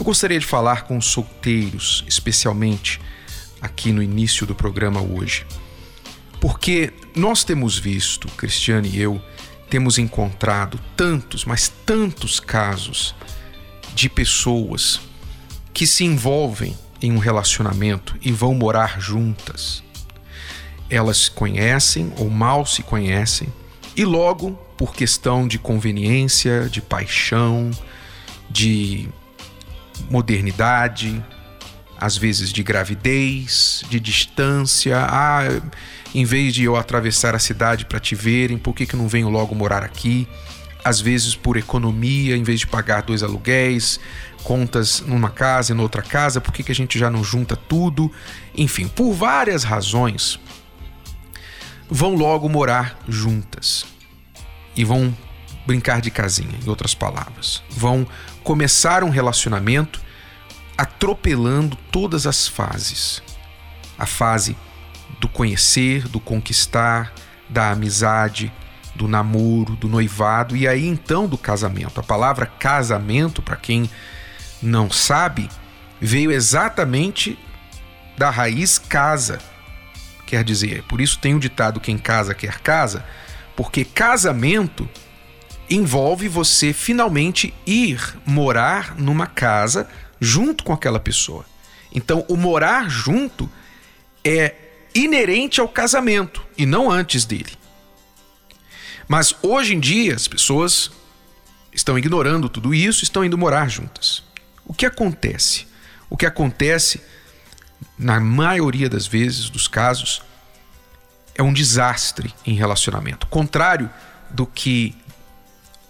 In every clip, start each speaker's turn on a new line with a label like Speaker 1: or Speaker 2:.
Speaker 1: Eu gostaria de falar com os solteiros, especialmente aqui no início do programa hoje, porque nós temos visto, Cristiane e eu, temos encontrado tantos, mas tantos casos de pessoas que se envolvem em um relacionamento e vão morar juntas. Elas se conhecem ou mal se conhecem e logo, por questão de conveniência, de paixão, de modernidade, às vezes de gravidez, de distância, ah, em vez de eu atravessar a cidade para te verem, por que, que não venho logo morar aqui? Às vezes por economia, em vez de pagar dois aluguéis, contas numa casa e noutra casa, por que, que a gente já não junta tudo? Enfim, por várias razões, vão logo morar juntas e vão brincar de casinha, em outras palavras. Vão começar um relacionamento atropelando todas as fases. A fase do conhecer, do conquistar, da amizade, do namoro, do noivado e aí então do casamento. A palavra casamento, para quem não sabe, veio exatamente da raiz casa. Quer dizer, por isso tem o ditado quem casa quer casa, porque casamento envolve você finalmente ir morar numa casa junto com aquela pessoa. Então, o morar junto é inerente ao casamento e não antes dele. Mas hoje em dia as pessoas estão ignorando tudo isso, estão indo morar juntas. O que acontece? O que acontece, na maioria das vezes, dos casos, é um desastre em relacionamento. Contrário do que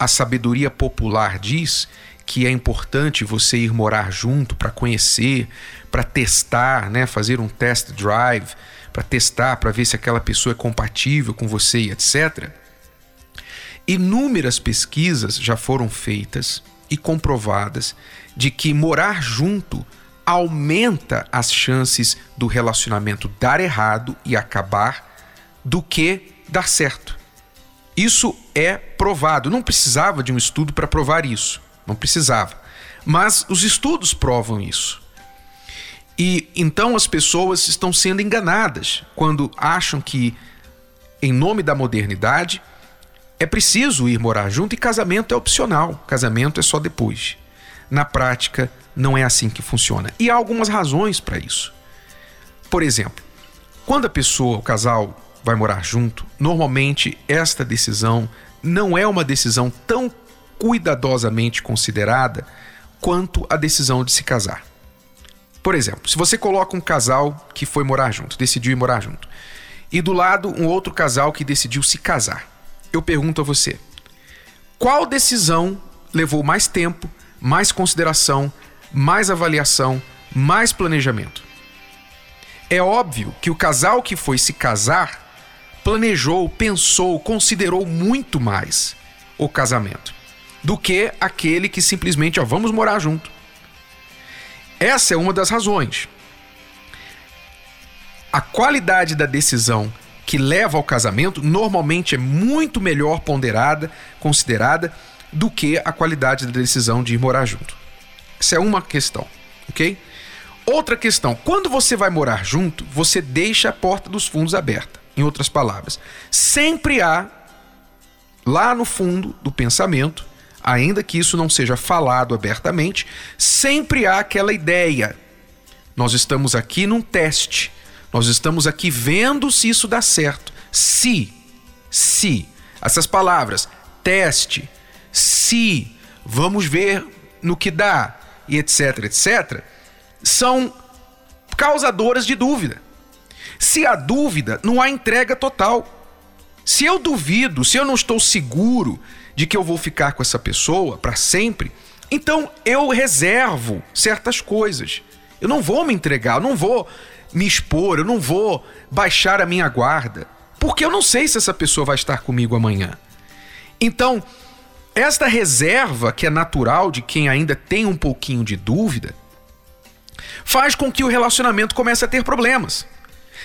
Speaker 1: a sabedoria popular diz, que é importante você ir morar junto para conhecer, para testar, né, fazer um test drive, para testar, para ver se aquela pessoa é compatível com você, etc. Inúmeras pesquisas já foram feitas e comprovadas de que morar junto aumenta as chances do relacionamento dar errado e acabar do que dar certo. Isso é provado. Não precisava de um estudo para provar isso. Não precisava. Mas os estudos provam isso. E então as pessoas estão sendo enganadas quando acham que, em nome da modernidade, é preciso ir morar junto e casamento é opcional. Casamento é só depois. Na prática, não é assim que funciona. E há algumas razões para isso. Por exemplo, quando a pessoa, o casal, vai morar junto, normalmente esta decisão não é uma decisão tão cuidadosamente considerada quanto a decisão de se casar. Por exemplo, se você coloca um casal que foi morar junto, decidiu ir morar junto, e do lado um outro casal que decidiu se casar, eu pergunto a você: qual decisão levou mais tempo, mais consideração, mais avaliação, mais planejamento? É óbvio que o casal que foi se casar planejou, pensou, considerou muito mais o casamento do que aquele que simplesmente, ó, vamos morar junto. Essa é uma das razões. A qualidade da decisão que leva ao casamento normalmente é muito melhor ponderada, considerada, do que a qualidade da decisão de ir morar junto. Essa é uma questão, ok? Outra questão: quando você vai morar junto, você deixa a porta dos fundos aberta. Em outras palavras, sempre há, lá no fundo do pensamento, ainda que isso não seja falado abertamente, sempre há aquela ideia. Nós estamos aqui num teste. Nós estamos aqui vendo se isso dá certo. Se, se, essas palavras, teste, se, vamos ver no que dá, e etc, etc, são causadoras de dúvida. Se há dúvida, não há entrega total. Se eu duvido, se eu não estou seguro de que eu vou ficar com essa pessoa para sempre, então eu reservo certas coisas. Eu não vou me entregar, eu não vou me expor, eu não vou baixar a minha guarda, porque eu não sei se essa pessoa vai estar comigo amanhã. Então, esta reserva que é natural de quem ainda tem um pouquinho de dúvida, faz com que o relacionamento comece a ter problemas.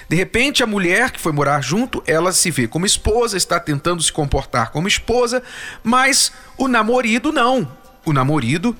Speaker 1: De repente, a mulher que foi morar junto, ela se vê como esposa, está tentando se comportar como esposa, mas o namorado não. O namorado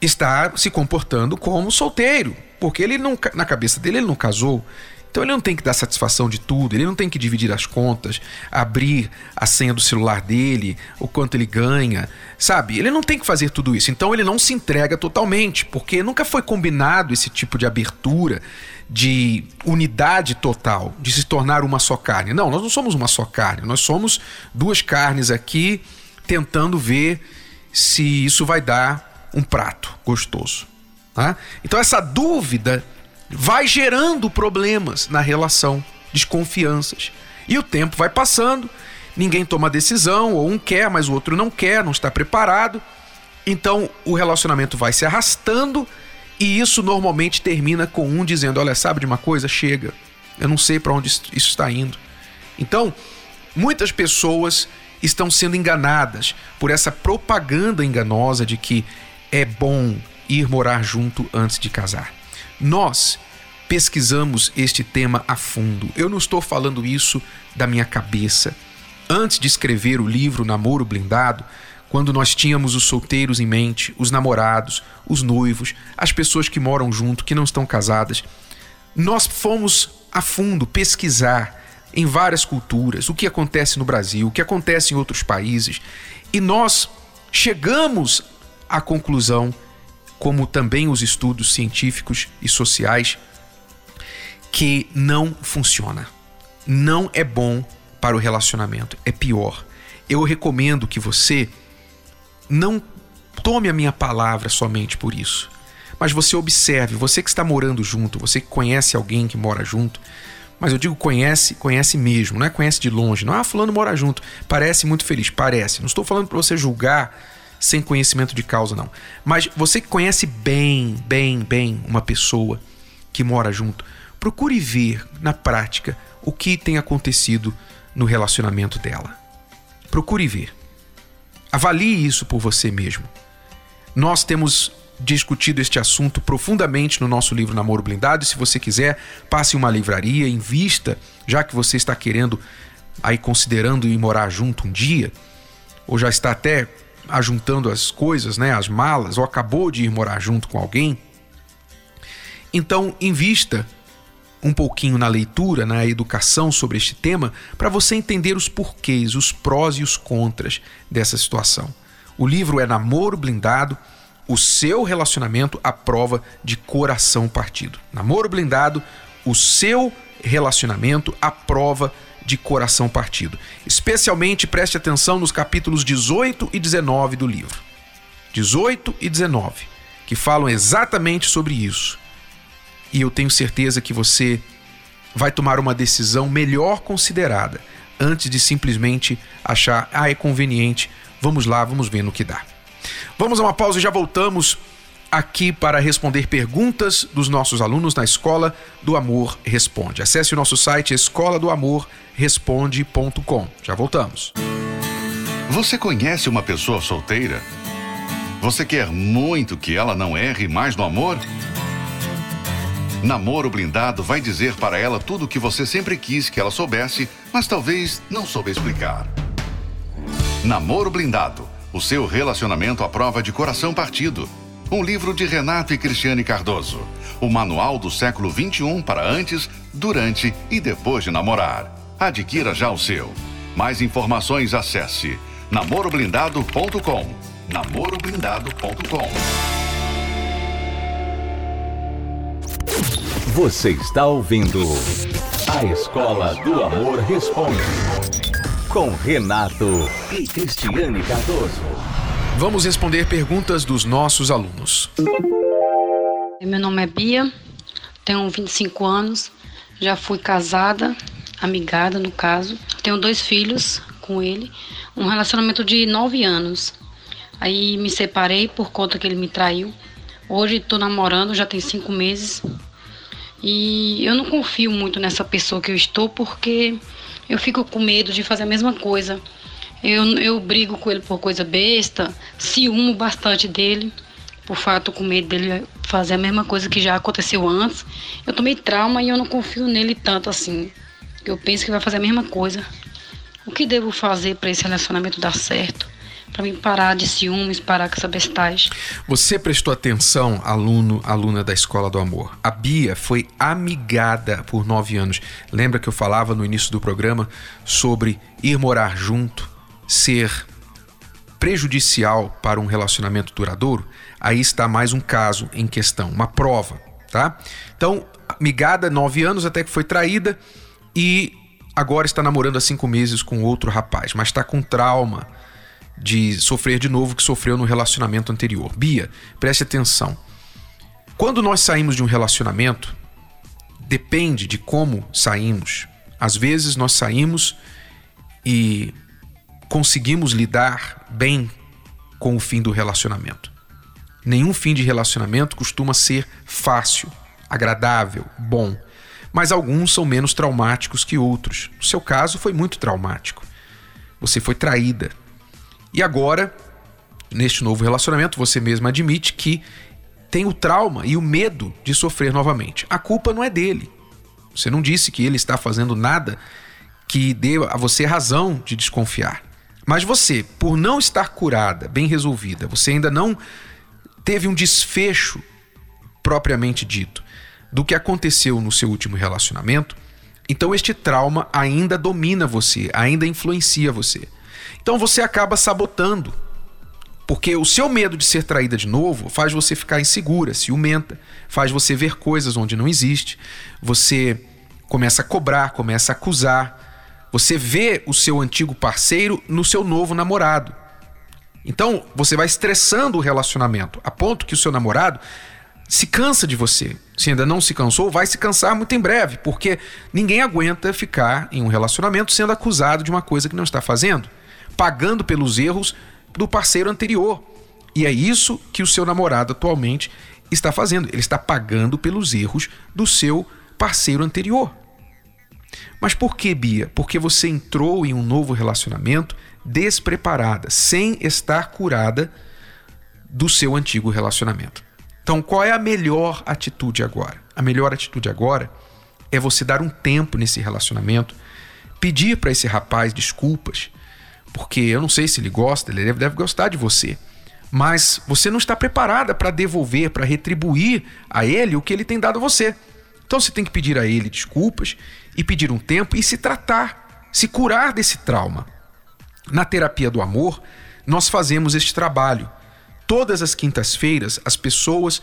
Speaker 1: está se comportando como solteiro, porque ele não, na cabeça dele ele não casou. Então ele não tem que dar satisfação de tudo, ele não tem que dividir as contas, abrir a senha do celular dele, o quanto ele ganha, sabe? Ele não tem que fazer tudo isso. Então ele não se entrega totalmente, porque nunca foi combinado esse tipo de abertura, de unidade total, de se tornar uma só carne. Não, nós não somos uma só carne, nós somos duas carnes aqui tentando ver se isso vai dar um prato gostoso. Tá? Então essa dúvida vai gerando problemas na relação, desconfianças. E o tempo vai passando, ninguém toma decisão, ou um quer, mas o outro não quer, não está preparado. Então o relacionamento vai se arrastando e isso normalmente termina com um dizendo: Olha, sabe de uma coisa? Chega, eu não sei para onde isso está indo. Então, muitas pessoas estão sendo enganadas por essa propaganda enganosa de que é bom ir morar junto antes de casar. Nós pesquisamos este tema a fundo. Eu não estou falando isso da minha cabeça. Antes de escrever o livro Namoro Blindado, quando nós tínhamos os solteiros em mente, os namorados, os noivos, as pessoas que moram junto, que não estão casadas, nós fomos a fundo pesquisar em várias culturas o que acontece no Brasil, o que acontece em outros países, e nós chegamos à conclusão como também os estudos científicos e sociais, que não funciona. Não é bom para o relacionamento, é pior. Eu recomendo que você não tome a minha palavra somente por isso, mas você observe, você que está morando junto, você que conhece alguém que mora junto, mas eu digo conhece, conhece mesmo, não é conhece de longe. Não, ah, fulano mora junto, parece muito feliz, parece. Não estou falando para você julgar sem conhecimento de causa, não. Mas você que conhece bem, bem, bem uma pessoa que mora junto, procure ver na prática o que tem acontecido no relacionamento dela. Procure ver. Avalie isso por você mesmo. Nós temos discutido este assunto profundamente no nosso livro Namoro Blindado. Se você quiser, passe em uma livraria, invista, já que você está querendo aí considerando ir morar junto um dia, ou já está até ajuntando as coisas, né, as malas, ou acabou de ir morar junto com alguém, então invista um pouquinho na leitura, na educação sobre este tema, para você entender os porquês, os prós e os contras dessa situação. O livro é Namoro Blindado, o seu relacionamento à prova de coração partido. Namoro Blindado, o seu relacionamento à prova de coração partido. Especialmente preste atenção nos capítulos 18 e 19 do livro. 18 e 19, que falam exatamente sobre isso. E eu tenho certeza que você vai tomar uma decisão melhor considerada antes de simplesmente achar, ah, é conveniente, vamos lá, vamos ver no que dá. Vamos a uma pausa e já voltamos aqui para responder perguntas dos nossos alunos na Escola do Amor Responde. Acesse o nosso site escola do amor responde.com. Já voltamos.
Speaker 2: Você conhece uma pessoa solteira? Você quer muito que ela não erre mais no amor? Namoro Blindado vai dizer para ela tudo o que você sempre quis que ela soubesse, mas talvez não soube explicar. Namoro Blindado, o seu relacionamento à prova de coração partido um livro de Renato e Cristiane Cardoso. O manual do século 21 para antes, durante e depois de namorar. Adquira já o seu. Mais informações acesse namoroblindado.com. namoroblindado.com.
Speaker 3: Você está ouvindo A Escola do Amor Responde com Renato e Cristiane Cardoso.
Speaker 1: Vamos responder perguntas dos nossos alunos.
Speaker 4: Meu nome é Bia, tenho 25 anos, já fui casada, amigada no caso. Tenho dois filhos com ele, um relacionamento de 9 anos. Aí me separei por conta que ele me traiu. Hoje estou namorando, já tem cinco meses. E eu não confio muito nessa pessoa que eu estou porque eu fico com medo de fazer a mesma coisa. Eu, eu brigo com ele por coisa besta, ciúmo bastante dele, por fato com medo dele fazer a mesma coisa que já aconteceu antes. Eu tomei trauma e eu não confio nele tanto assim. Eu penso que vai fazer a mesma coisa. O que devo fazer para esse relacionamento dar certo? Para mim parar de ciúmes, parar com essa bestagem.
Speaker 1: Você prestou atenção, aluno, aluna da Escola do Amor. A Bia foi amigada por nove anos. Lembra que eu falava no início do programa sobre ir morar junto, ser prejudicial para um relacionamento duradouro? Aí está mais um caso em questão, uma prova, tá? Então, amigada, nove anos, até que foi traída e agora está namorando há cinco meses com outro rapaz, mas está com trauma de sofrer de novo que sofreu no relacionamento anterior. Bia, preste atenção. Quando nós saímos de um relacionamento, depende de como saímos. Às vezes nós saímos e conseguimos lidar bem com o fim do relacionamento. Nenhum fim de relacionamento costuma ser fácil, agradável, bom mas alguns são menos traumáticos que outros. No seu caso, foi muito traumático. Você foi traída. E agora, neste novo relacionamento, você mesma admite que tem o trauma e o medo de sofrer novamente. A culpa não é dele. Você não disse que ele está fazendo nada que dê a você razão de desconfiar. Mas você, por não estar curada, bem resolvida, você ainda não teve um desfecho propriamente dito do que aconteceu no seu último relacionamento, então este trauma ainda domina você, ainda influencia você. Então você acaba sabotando. Porque o seu medo de ser traída de novo faz você ficar insegura, ciumenta, faz você ver coisas onde não existe. Você começa a cobrar, começa a acusar. Você vê o seu antigo parceiro no seu novo namorado. Então, você vai estressando o relacionamento, a ponto que o seu namorado se cansa de você. Se ainda não se cansou, vai se cansar muito em breve, porque ninguém aguenta ficar em um relacionamento sendo acusado de uma coisa que não está fazendo, pagando pelos erros do parceiro anterior. E é isso que o seu namorado atualmente está fazendo. Ele está pagando pelos erros do seu parceiro anterior. Mas por que, Bia? Porque você entrou em um novo relacionamento despreparada, sem estar curada do seu antigo relacionamento. Então, qual é a melhor atitude agora? A melhor atitude agora é você dar um tempo nesse relacionamento, pedir para esse rapaz desculpas, porque eu não sei se ele gosta, ele deve, deve gostar de você, mas você não está preparada para devolver, para retribuir a ele o que ele tem dado a você. Então você tem que pedir a ele desculpas e pedir um tempo e se tratar, se curar desse trauma. Na terapia do amor, nós fazemos este trabalho todas as quintas-feiras, as pessoas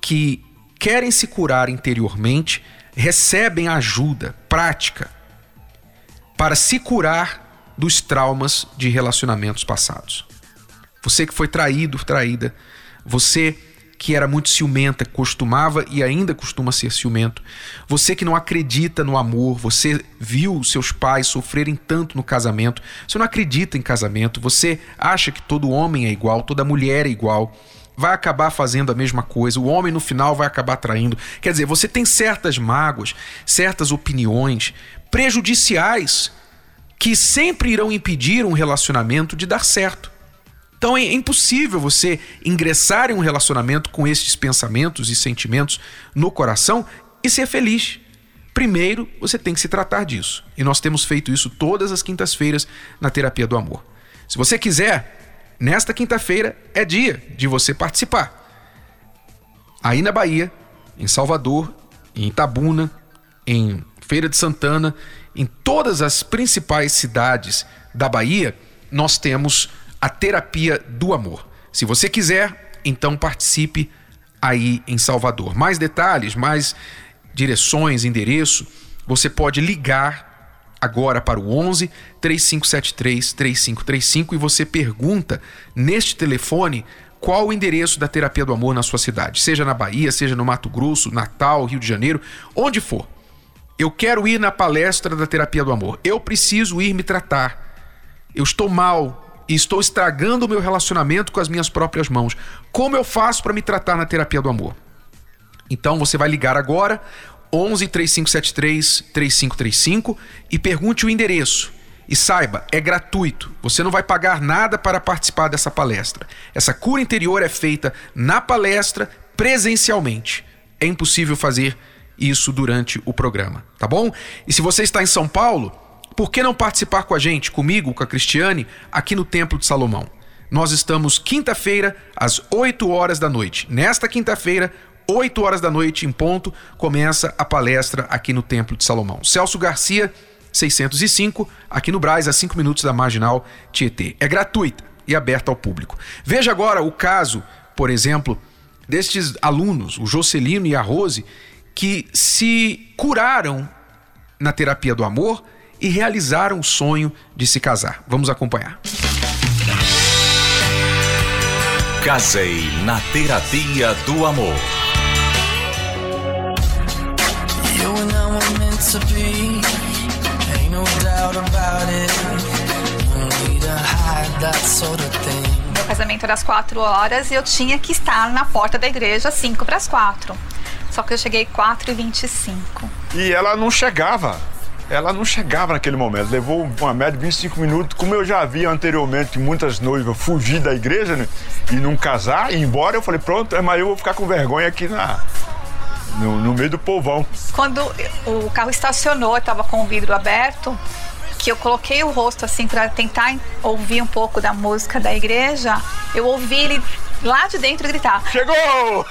Speaker 1: que querem se curar interiormente recebem ajuda prática para se curar dos traumas de relacionamentos passados. Você que foi traído, traída, você que era muito ciumenta, costumava e ainda costuma ser ciumento. Você que não acredita no amor, você viu seus pais sofrerem tanto no casamento, você não acredita em casamento, você acha que todo homem é igual, toda mulher é igual, vai acabar fazendo a mesma coisa, o homem no final vai acabar traindo. Quer dizer, você tem certas mágoas, certas opiniões prejudiciais que sempre irão impedir um relacionamento de dar certo. Então é impossível você ingressar em um relacionamento com estes pensamentos e sentimentos no coração e ser feliz. Primeiro, você tem que se tratar disso. E nós temos feito isso todas as quintas-feiras na terapia do amor. Se você quiser, nesta quinta-feira é dia de você participar. Aí na Bahia, em Salvador, em Itabuna, em Feira de Santana, em todas as principais cidades da Bahia, nós temos a terapia do amor. Se você quiser, então participe aí em Salvador. Mais detalhes, mais direções, endereço, você pode ligar agora para o 11 3573 3535 e você pergunta neste telefone qual o endereço da terapia do amor na sua cidade, seja na Bahia, seja no Mato Grosso, Natal, Rio de Janeiro, onde for. Eu quero ir na palestra da terapia do amor. Eu preciso ir me tratar. Eu estou mal e estou estragando o meu relacionamento com as minhas próprias mãos. Como eu faço para me tratar na terapia do amor? Então você vai ligar agora 11 3573 3535 e pergunte o endereço. E saiba, é gratuito. Você não vai pagar nada para participar dessa palestra. Essa cura interior é feita na palestra presencialmente. É impossível fazer isso durante o programa, tá bom? E se você está em São Paulo, por que não participar com a gente, comigo, com a Cristiane, aqui no Templo de Salomão? Nós estamos quinta-feira, às 8 horas da noite. Nesta quinta-feira, 8 horas da noite em ponto, começa a palestra aqui no Templo de Salomão. Celso Garcia, 605, aqui no Braz, a 5 minutos da Marginal Tietê. É gratuita e aberta ao público. Veja agora o caso, por exemplo, destes alunos, o Jocelino e a Rose, que se curaram na terapia do amor e realizaram o sonho de se casar. Vamos acompanhar.
Speaker 3: Casei na terapia do amor. You and I were meant to be, ain't no doubt about it. No need to hide that sort of thing. Meu casamento era às quatro horas e eu tinha que estar na porta da igreja às cinco para as quatro. Só que eu cheguei 4 e 25
Speaker 5: E ela não chegava. Ela não chegava naquele momento. Levou uma média de 25 minutos. Como eu já vi anteriormente muitas noivas fugir da igreja né, e não casar, e ir embora, eu falei, pronto, é mas eu vou ficar com vergonha aqui na, no, no meio do povão.
Speaker 6: Quando o carro estacionou, eu estava com o vidro aberto, que eu coloquei o rosto assim para tentar ouvir um pouco da música da igreja, eu ouvi ele lá de dentro gritar:
Speaker 5: Chegou!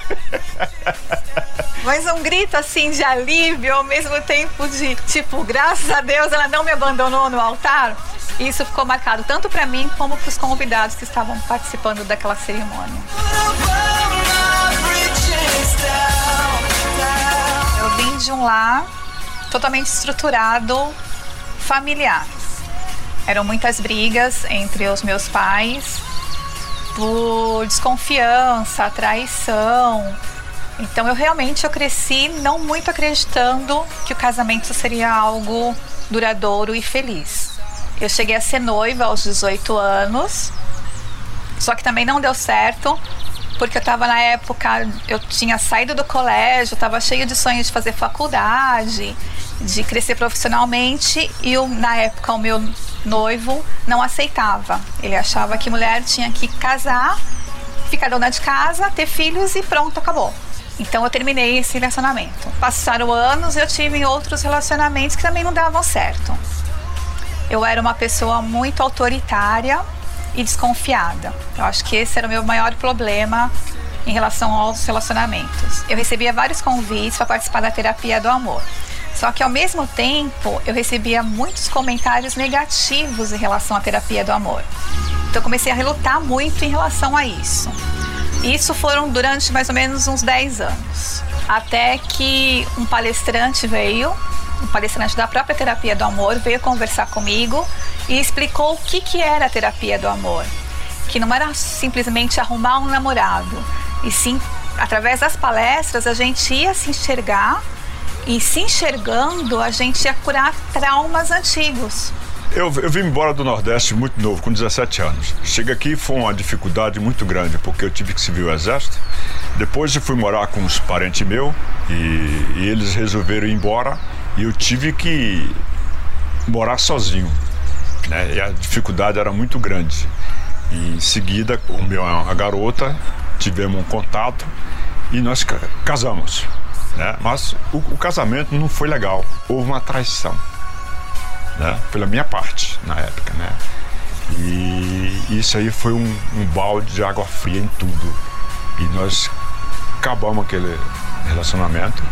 Speaker 6: Mas um grito assim de alívio, ao mesmo tempo de tipo, graças a Deus ela não me abandonou no altar. E isso ficou marcado tanto para mim como para os convidados que estavam participando daquela cerimônia. Eu vim de um lar totalmente estruturado, familiar. Eram muitas brigas entre os meus pais por desconfiança, traição. Então eu realmente eu cresci não muito acreditando que o casamento seria algo duradouro e feliz. Eu cheguei a ser noiva aos 18 anos, só que também não deu certo, porque eu estava na época, eu tinha saído do colégio, estava cheio de sonhos de fazer faculdade, de crescer profissionalmente e eu, na época o meu noivo não aceitava. Ele achava que mulher tinha que casar, ficar dona de casa, ter filhos e pronto, acabou. Então eu terminei esse relacionamento. Passaram anos, eu tive outros relacionamentos que também não davam certo. Eu era uma pessoa muito autoritária e desconfiada. Eu acho que esse era o meu maior problema em relação aos relacionamentos. Eu recebia vários convites para participar da terapia do amor. Só que ao mesmo tempo eu recebia muitos comentários negativos em relação à terapia do amor. Então comecei a relutar muito em relação a isso. Isso foram durante mais ou menos uns 10 anos. Até que um palestrante veio, um palestrante da própria terapia do amor, veio conversar comigo e explicou o que, que era a terapia do amor. Que não era simplesmente arrumar um namorado, e sim, através das palestras, a gente ia se enxergar e se enxergando, a gente ia curar traumas antigos.
Speaker 5: Eu, eu vim embora do Nordeste muito novo, com 17 anos. Cheguei aqui foi uma dificuldade muito grande, porque eu tive que servir o exército. Depois eu fui morar com uns parentes meus e, e eles resolveram ir embora e eu tive que morar sozinho. Né? E a dificuldade era muito grande. E em seguida, o meu, a garota, tivemos um contato e nós casamos. Né? Mas o, o, casamento não foi legal. Houve uma traição, né? Pela minha parte, na época, né? E isso aí foi um, um balde de água fria em tudo. E nós acabamos aquele relacionamento.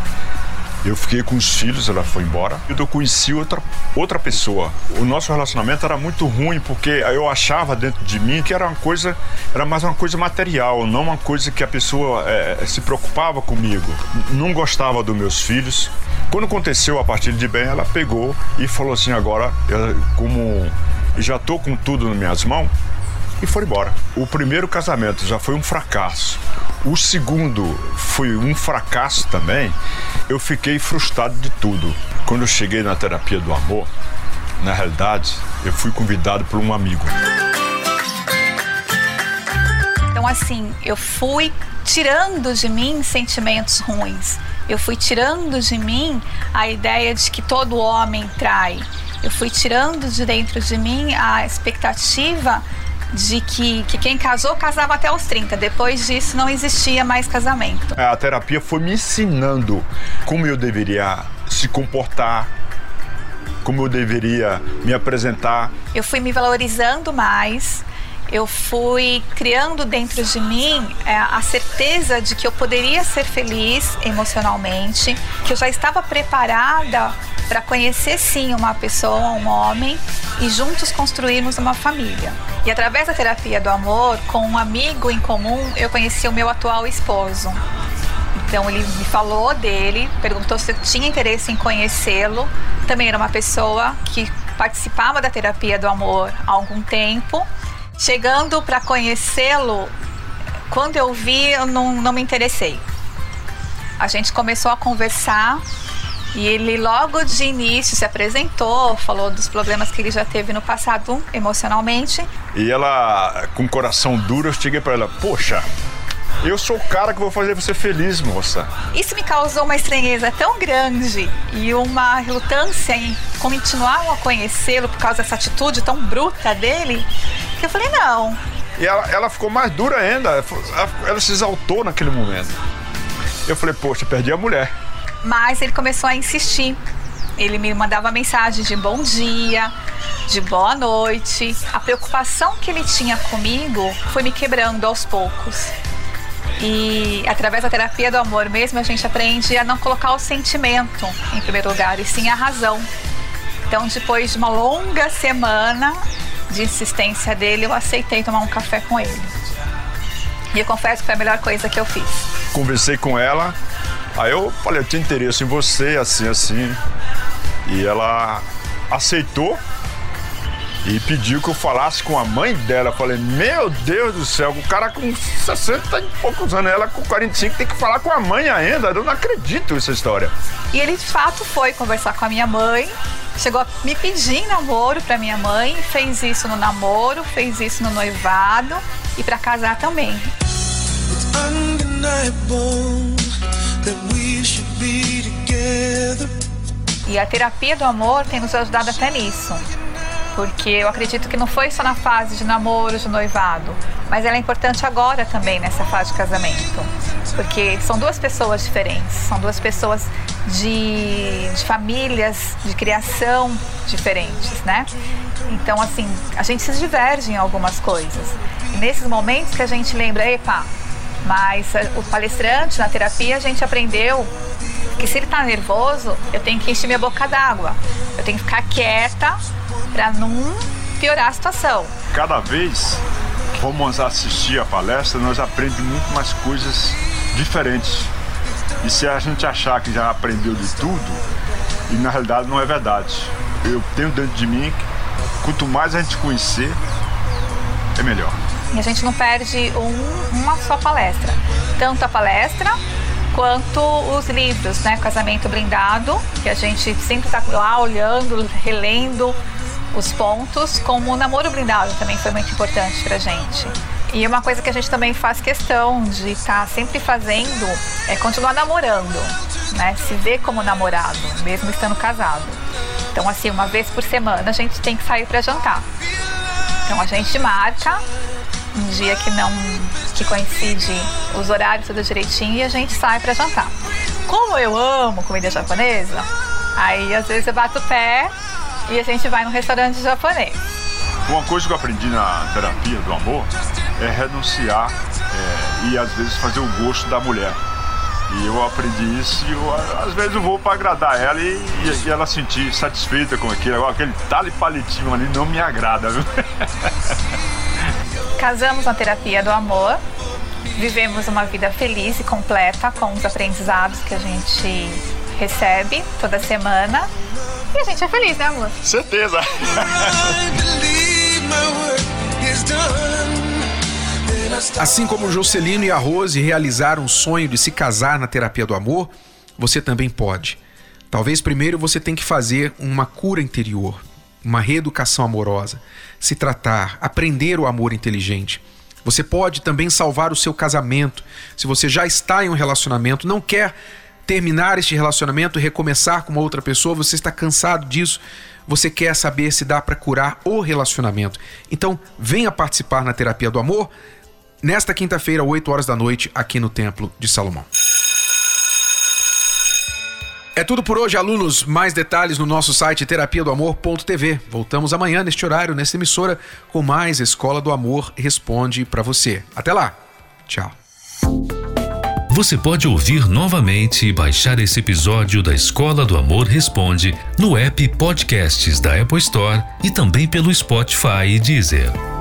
Speaker 5: Eu fiquei com os filhos, ela foi embora. Eu conheci outra, outra pessoa. O nosso relacionamento era muito ruim porque eu achava dentro de mim que era uma coisa, era mais uma coisa material, não uma coisa que a pessoa é, se preocupava comigo. Não gostava dos meus filhos. Quando aconteceu a partir de bem, ela pegou e falou assim: agora, eu, como já estou com tudo nas minhas mãos, e foi embora. O primeiro casamento já foi um fracasso. O segundo foi um fracasso também. Eu fiquei frustrado de tudo. Quando eu cheguei na terapia do amor, na realidade, eu fui convidado por um amigo.
Speaker 6: Então, assim, eu fui tirando de mim sentimentos ruins. Eu fui tirando de mim a ideia de que todo homem trai. Eu fui tirando de dentro de mim a expectativa de que, que quem casou casava até os 30. Depois disso não existia mais casamento.
Speaker 5: A terapia foi me ensinando como eu deveria se comportar, como eu deveria me apresentar.
Speaker 6: Eu fui me valorizando mais eu fui criando dentro de mim é, a certeza de que eu poderia ser feliz emocionalmente, que eu já estava preparada para conhecer sim uma pessoa, um homem e juntos construirmos uma família. E através da terapia do amor, com um amigo em comum, eu conheci o meu atual esposo. Então ele me falou dele, perguntou se eu tinha interesse em conhecê-lo. Também era uma pessoa que participava da terapia do amor há algum tempo Chegando para conhecê-lo, quando eu vi, eu não, não me interessei. A gente começou a conversar e ele logo de início se apresentou, falou dos problemas que ele já teve no passado emocionalmente.
Speaker 5: E ela, com coração duro, eu cheguei para ela: Poxa, eu sou o cara que vou fazer você feliz, moça.
Speaker 6: Isso me causou uma estranheza tão grande e uma relutância em continuar a conhecê-lo por causa dessa atitude tão bruta dele, eu falei, não.
Speaker 5: E ela, ela ficou mais dura ainda, ela, ela se exaltou naquele momento. Eu falei, poxa, perdi a mulher.
Speaker 6: Mas ele começou a insistir. Ele me mandava mensagens de bom dia, de boa noite. A preocupação que ele tinha comigo foi me quebrando aos poucos. E através da terapia do amor mesmo, a gente aprende a não colocar o sentimento em primeiro lugar, e sim a razão. Então, depois de uma longa semana de insistência dele, eu aceitei tomar um café com ele. E eu confesso que foi a melhor coisa que eu fiz.
Speaker 5: Conversei com ela, aí eu falei, eu tinha interesse em você, assim, assim. E ela aceitou e pediu que eu falasse com a mãe dela. Eu falei, meu Deus do céu, o cara com 60 e poucos anos, ela com 45 tem que falar com a mãe ainda. Eu não acredito nessa história.
Speaker 6: E ele de fato foi conversar com a minha mãe, chegou a me pedir namoro para minha mãe, fez isso no namoro, fez isso no noivado e para casar também. E a terapia do amor tem nos ajudado até nisso porque eu acredito que não foi só na fase de namoro, de noivado, mas ela é importante agora também nessa fase de casamento, porque são duas pessoas diferentes, são duas pessoas de, de famílias, de criação diferentes, né? Então, assim, a gente se diverge em algumas coisas. E nesses momentos que a gente lembra, epa, mas o palestrante na terapia a gente aprendeu que se ele está nervoso, eu tenho que encher minha boca d'água. Eu tenho que ficar quieta para não piorar a situação.
Speaker 5: Cada vez que vamos assistir a palestra, nós aprendemos muito mais coisas diferentes. E se a gente achar que já aprendeu de tudo, e na realidade não é verdade. Eu tenho dentro de mim que quanto mais a gente conhecer, é melhor.
Speaker 6: E a gente não perde um, uma só palestra. Tanto a palestra quanto os livros, né? Casamento Blindado, que a gente sempre está lá olhando, relendo os pontos, como o namoro blindado também foi muito importante pra gente. E uma coisa que a gente também faz questão de estar tá sempre fazendo é continuar namorando, né? Se ver como namorado, mesmo estando casado. Então, assim, uma vez por semana a gente tem que sair para jantar. Então a gente marca um dia que não que coincide os horários tudo direitinho e a gente sai para jantar. Como eu amo comida japonesa, aí às vezes eu bato o pé e a gente vai num restaurante japonês.
Speaker 5: Uma coisa que eu aprendi na terapia do amor é renunciar é, e às vezes fazer o gosto da mulher. E eu aprendi isso e eu, às vezes eu vou para agradar ela e, e, ela sentir satisfeita com aquilo. Agora, aquele talo e palitinho ali não me agrada, viu?
Speaker 6: Casamos na terapia do amor, vivemos uma vida feliz e completa com os aprendizados que a gente recebe toda semana. E a gente é feliz, né, amor?
Speaker 5: Certeza!
Speaker 1: Assim como Jocelino e a Rose realizaram o sonho de se casar na terapia do amor, você também pode. Talvez primeiro você tenha que fazer uma cura interior, uma reeducação amorosa, se tratar, aprender o amor inteligente. Você pode também salvar o seu casamento. Se você já está em um relacionamento, não quer terminar este relacionamento e recomeçar com uma outra pessoa, você está cansado disso, você quer saber se dá para curar o relacionamento. Então, venha participar na terapia do amor nesta quinta-feira, 8 horas da noite, aqui no Templo de Salomão. É tudo por hoje, alunos. Mais detalhes no nosso site terapia do amor.tv. Voltamos amanhã neste horário, nesta emissora, com mais Escola do Amor Responde para você. Até lá. Tchau.
Speaker 7: Você pode ouvir novamente e baixar esse episódio da Escola do Amor Responde no app Podcasts da Apple Store e também pelo Spotify e Deezer.